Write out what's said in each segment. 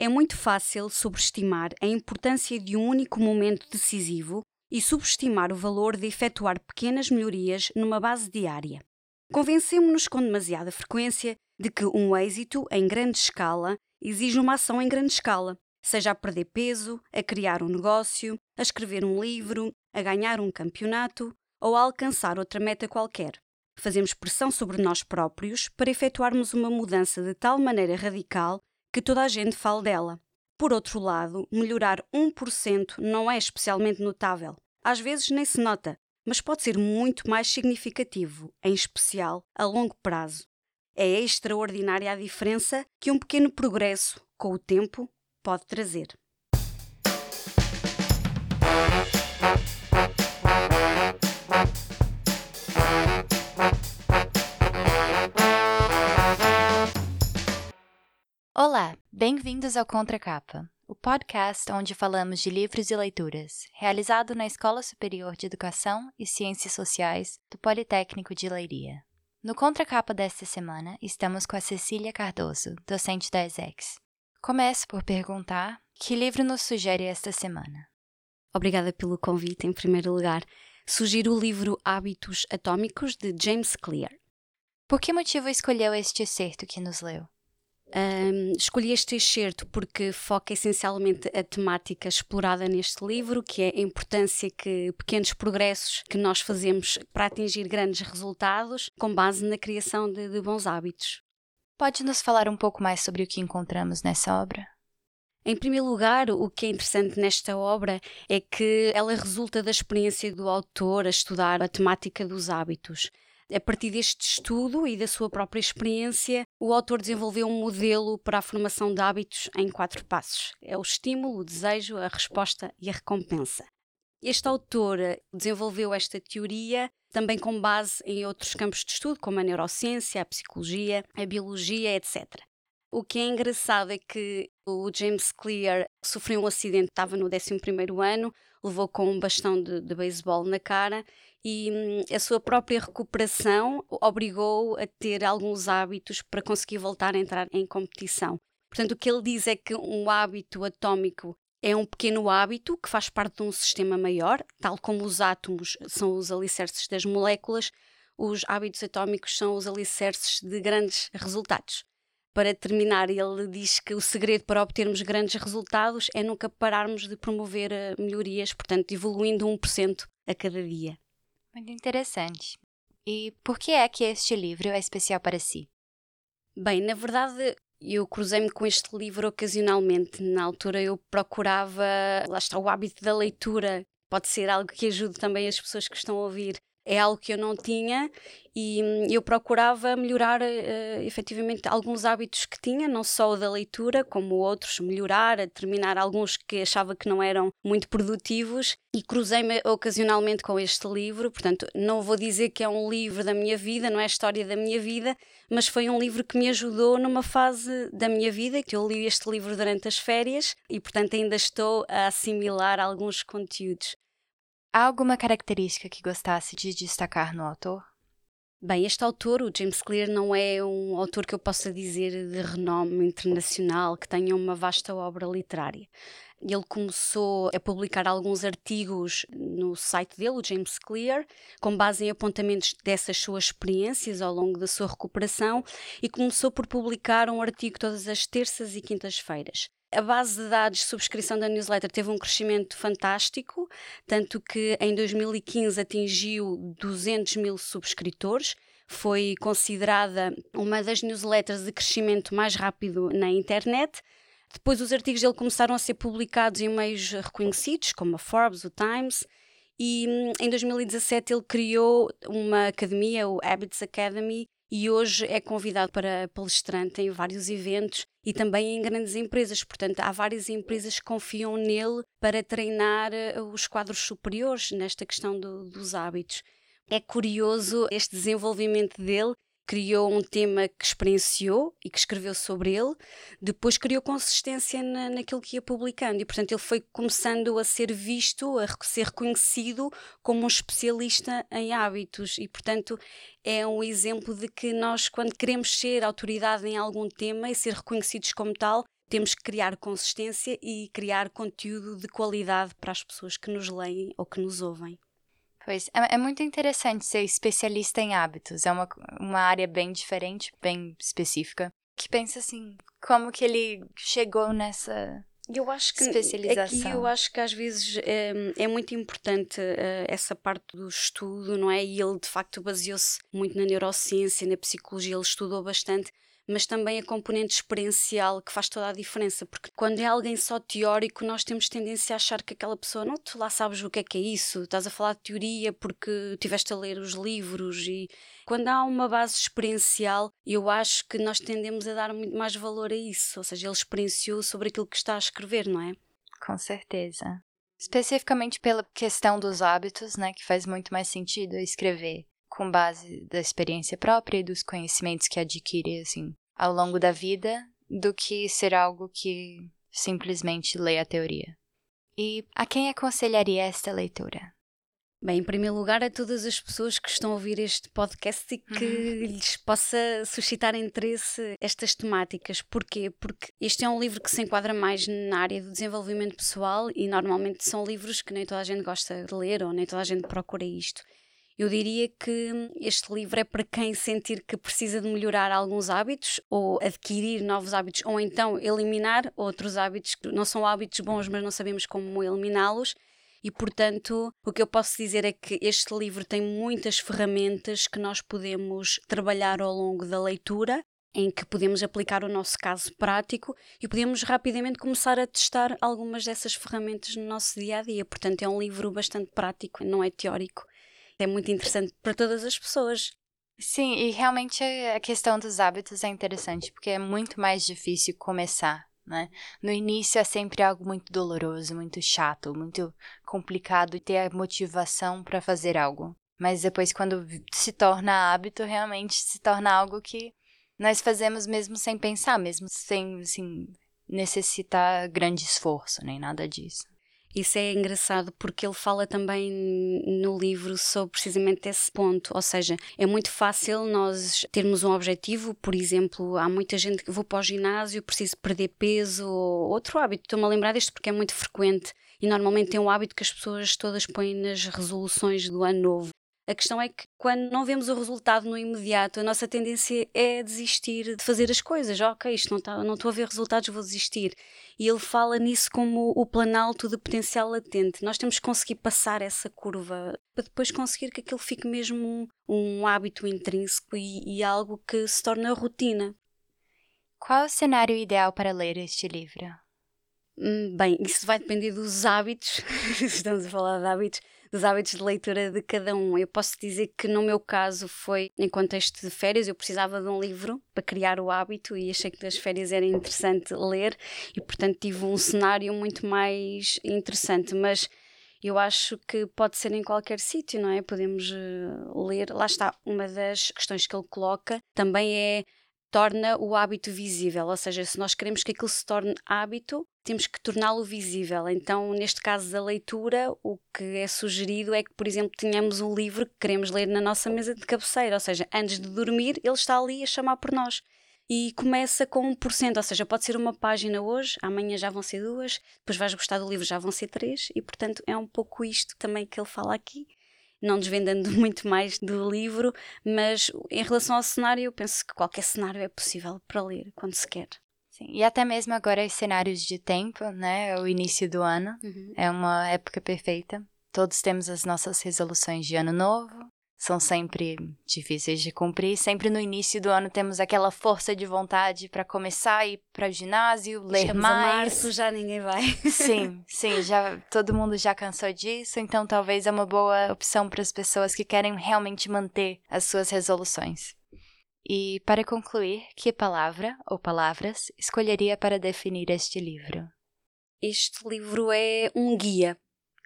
É muito fácil subestimar a importância de um único momento decisivo e subestimar o valor de efetuar pequenas melhorias numa base diária. Convencemos-nos com demasiada frequência de que um êxito em grande escala exige uma ação em grande escala, seja a perder peso, a criar um negócio, a escrever um livro, a ganhar um campeonato ou a alcançar outra meta qualquer. Fazemos pressão sobre nós próprios para efetuarmos uma mudança de tal maneira radical que toda a gente fale dela. Por outro lado, melhorar 1% não é especialmente notável. Às vezes nem se nota, mas pode ser muito mais significativo, em especial a longo prazo. É extraordinária a diferença que um pequeno progresso, com o tempo, pode trazer. Olá, bem-vindos ao Contracapa, o podcast onde falamos de livros e leituras, realizado na Escola Superior de Educação e Ciências Sociais do Politécnico de Leiria. No Contracapa desta semana, estamos com a Cecília Cardoso, docente da ESEX. Começo por perguntar que livro nos sugere esta semana. Obrigada pelo convite, em primeiro lugar. Sugiro o livro Hábitos Atômicos, de James Clear. Por que motivo escolheu este excerto que nos leu? Um, escolhi este excerto porque foca essencialmente a temática explorada neste livro, que é a importância que pequenos progressos que nós fazemos para atingir grandes resultados com base na criação de, de bons hábitos. Pode nos falar um pouco mais sobre o que encontramos nessa obra? Em primeiro lugar, o que é interessante nesta obra é que ela resulta da experiência do autor a estudar a temática dos hábitos. A partir deste estudo e da sua própria experiência, o autor desenvolveu um modelo para a formação de hábitos em quatro passos: é o estímulo, o desejo, a resposta e a recompensa. Este autor desenvolveu esta teoria também com base em outros campos de estudo, como a neurociência, a psicologia, a biologia, etc. O que é engraçado é que o James Clear sofreu um acidente, estava no 11 ano, levou com um bastão de, de beisebol na cara e hum, a sua própria recuperação obrigou a ter alguns hábitos para conseguir voltar a entrar em competição. Portanto, o que ele diz é que um hábito atómico é um pequeno hábito que faz parte de um sistema maior, tal como os átomos são os alicerces das moléculas, os hábitos atómicos são os alicerces de grandes resultados. Para terminar, ele diz que o segredo para obtermos grandes resultados é nunca pararmos de promover eh, melhorias, portanto, evoluindo 1% a cada dia. Muito interessante. E por que é que este livro é especial para si? Bem, na verdade, eu cruzei-me com este livro ocasionalmente. Na altura eu procurava, lá está, o hábito da leitura. Pode ser algo que ajude também as pessoas que estão a ouvir é algo que eu não tinha e hum, eu procurava melhorar uh, efetivamente alguns hábitos que tinha, não só o da leitura, como outros, melhorar, terminar alguns que achava que não eram muito produtivos e cruzei-me ocasionalmente com este livro, portanto, não vou dizer que é um livro da minha vida, não é a história da minha vida, mas foi um livro que me ajudou numa fase da minha vida, que eu li este livro durante as férias e, portanto, ainda estou a assimilar alguns conteúdos. Há alguma característica que gostasse de destacar no autor? Bem, este autor, o James Clear, não é um autor que eu possa dizer de renome internacional, que tenha uma vasta obra literária. Ele começou a publicar alguns artigos no site dele, o James Clear, com base em apontamentos dessas suas experiências ao longo da sua recuperação, e começou por publicar um artigo todas as terças e quintas-feiras. A base de dados de subscrição da newsletter teve um crescimento fantástico, tanto que em 2015 atingiu 200 mil subscritores. Foi considerada uma das newsletters de crescimento mais rápido na internet. Depois, os artigos dele começaram a ser publicados em meios reconhecidos, como a Forbes, o Times, e hum, em 2017 ele criou uma academia, o Habits Academy, e hoje é convidado para palestrante em vários eventos e também em grandes empresas. Portanto, há várias empresas que confiam nele para treinar eh, os quadros superiores nesta questão do, dos hábitos. É curioso este desenvolvimento dele criou um tema que experienciou e que escreveu sobre ele, depois criou consistência na, naquilo que ia publicando e, portanto, ele foi começando a ser visto, a ser reconhecido como um especialista em hábitos e, portanto, é um exemplo de que nós, quando queremos ser autoridade em algum tema e ser reconhecidos como tal, temos que criar consistência e criar conteúdo de qualidade para as pessoas que nos leem ou que nos ouvem. Pois, é, é muito interessante ser especialista em hábitos. É uma, uma área bem diferente, bem específica. Que pensa assim, como que ele chegou nessa eu acho que. Aqui eu acho que às vezes é, é muito importante uh, essa parte do estudo, não é? E ele de facto baseou-se muito na neurociência, na psicologia, ele estudou bastante mas também a componente experiencial que faz toda a diferença, porque quando é alguém só teórico, nós temos tendência a achar que aquela pessoa, não, tu lá sabes o que é que é isso, estás a falar de teoria porque tiveste a ler os livros e quando há uma base experiencial, eu acho que nós tendemos a dar muito mais valor a isso, ou seja, ele experienciou sobre aquilo que está a escrever, não é? Com certeza. Especificamente pela questão dos hábitos, né, que faz muito mais sentido escrever com base da experiência própria e dos conhecimentos que adquire assim ao longo da vida, do que ser algo que simplesmente lê a teoria. E a quem aconselharia esta leitura? Bem, em primeiro lugar, a todas as pessoas que estão a ouvir este podcast e que uhum. lhes possa suscitar interesse estas temáticas. Porquê? Porque este é um livro que se enquadra mais na área do desenvolvimento pessoal e normalmente são livros que nem toda a gente gosta de ler ou nem toda a gente procura isto. Eu diria que este livro é para quem sentir que precisa de melhorar alguns hábitos ou adquirir novos hábitos ou então eliminar outros hábitos que não são hábitos bons, mas não sabemos como eliminá-los. E, portanto, o que eu posso dizer é que este livro tem muitas ferramentas que nós podemos trabalhar ao longo da leitura, em que podemos aplicar o nosso caso prático e podemos rapidamente começar a testar algumas dessas ferramentas no nosso dia a dia. Portanto, é um livro bastante prático, não é teórico é muito interessante para todas as pessoas. Sim, e realmente a questão dos hábitos é interessante, porque é muito mais difícil começar, né? No início é sempre algo muito doloroso, muito chato, muito complicado ter a motivação para fazer algo. Mas depois, quando se torna hábito, realmente se torna algo que nós fazemos mesmo sem pensar, mesmo sem assim, necessitar grande esforço, nem nada disso. Isso é engraçado porque ele fala também no livro sobre precisamente esse ponto, ou seja, é muito fácil nós termos um objetivo, por exemplo, há muita gente que vou para o ginásio, preciso perder peso, ou outro hábito, estou-me a lembrar disto porque é muito frequente e normalmente é um hábito que as pessoas todas põem nas resoluções do ano novo. A questão é que quando não vemos o resultado no imediato, a nossa tendência é desistir de fazer as coisas. Ok, isto não está, não estou a ver resultados, vou desistir. E ele fala nisso como o planalto de potencial latente. Nós temos que conseguir passar essa curva para depois conseguir que aquilo fique mesmo um, um hábito intrínseco e, e algo que se torna rotina. Qual é o cenário ideal para ler este livro? Hum, bem, isso vai depender dos hábitos. Estamos a falar de hábitos dos hábitos de leitura de cada um. Eu posso dizer que no meu caso foi em contexto de férias, eu precisava de um livro para criar o hábito e achei que das férias era interessante ler e portanto tive um cenário muito mais interessante, mas eu acho que pode ser em qualquer sítio, não é? Podemos uh, ler. Lá está, uma das questões que ele coloca também é torna o hábito visível, ou seja, se nós queremos que aquilo se torne hábito, temos que torná-lo visível. Então, neste caso da leitura, o que é sugerido é que, por exemplo, tenhamos um livro que queremos ler na nossa mesa de cabeceira, ou seja, antes de dormir, ele está ali a chamar por nós. E começa com 1%, ou seja, pode ser uma página hoje, amanhã já vão ser duas, depois vais gostar do livro, já vão ser três, e portanto é um pouco isto também que ele fala aqui não desvendando muito mais do livro, mas em relação ao cenário, eu penso que qualquer cenário é possível para ler quando se quer. Sim, e até mesmo agora os cenários de tempo, né? É o início do ano uhum. é uma época perfeita. Todos temos as nossas resoluções de ano novo, são sempre difíceis de cumprir. Sempre no início do ano temos aquela força de vontade para começar a ir para o ginásio, ler Chegamos mais. A março já ninguém vai. Sim, sim, já todo mundo já cansou disso, então talvez é uma boa opção para as pessoas que querem realmente manter as suas resoluções. E para concluir, que palavra ou palavras escolheria para definir este livro? Este livro é um guia.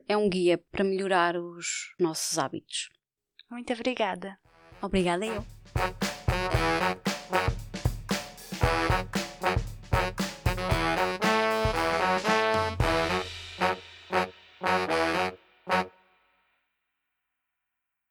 É um guia para melhorar os nossos hábitos. Muito obrigada. Obrigada eu.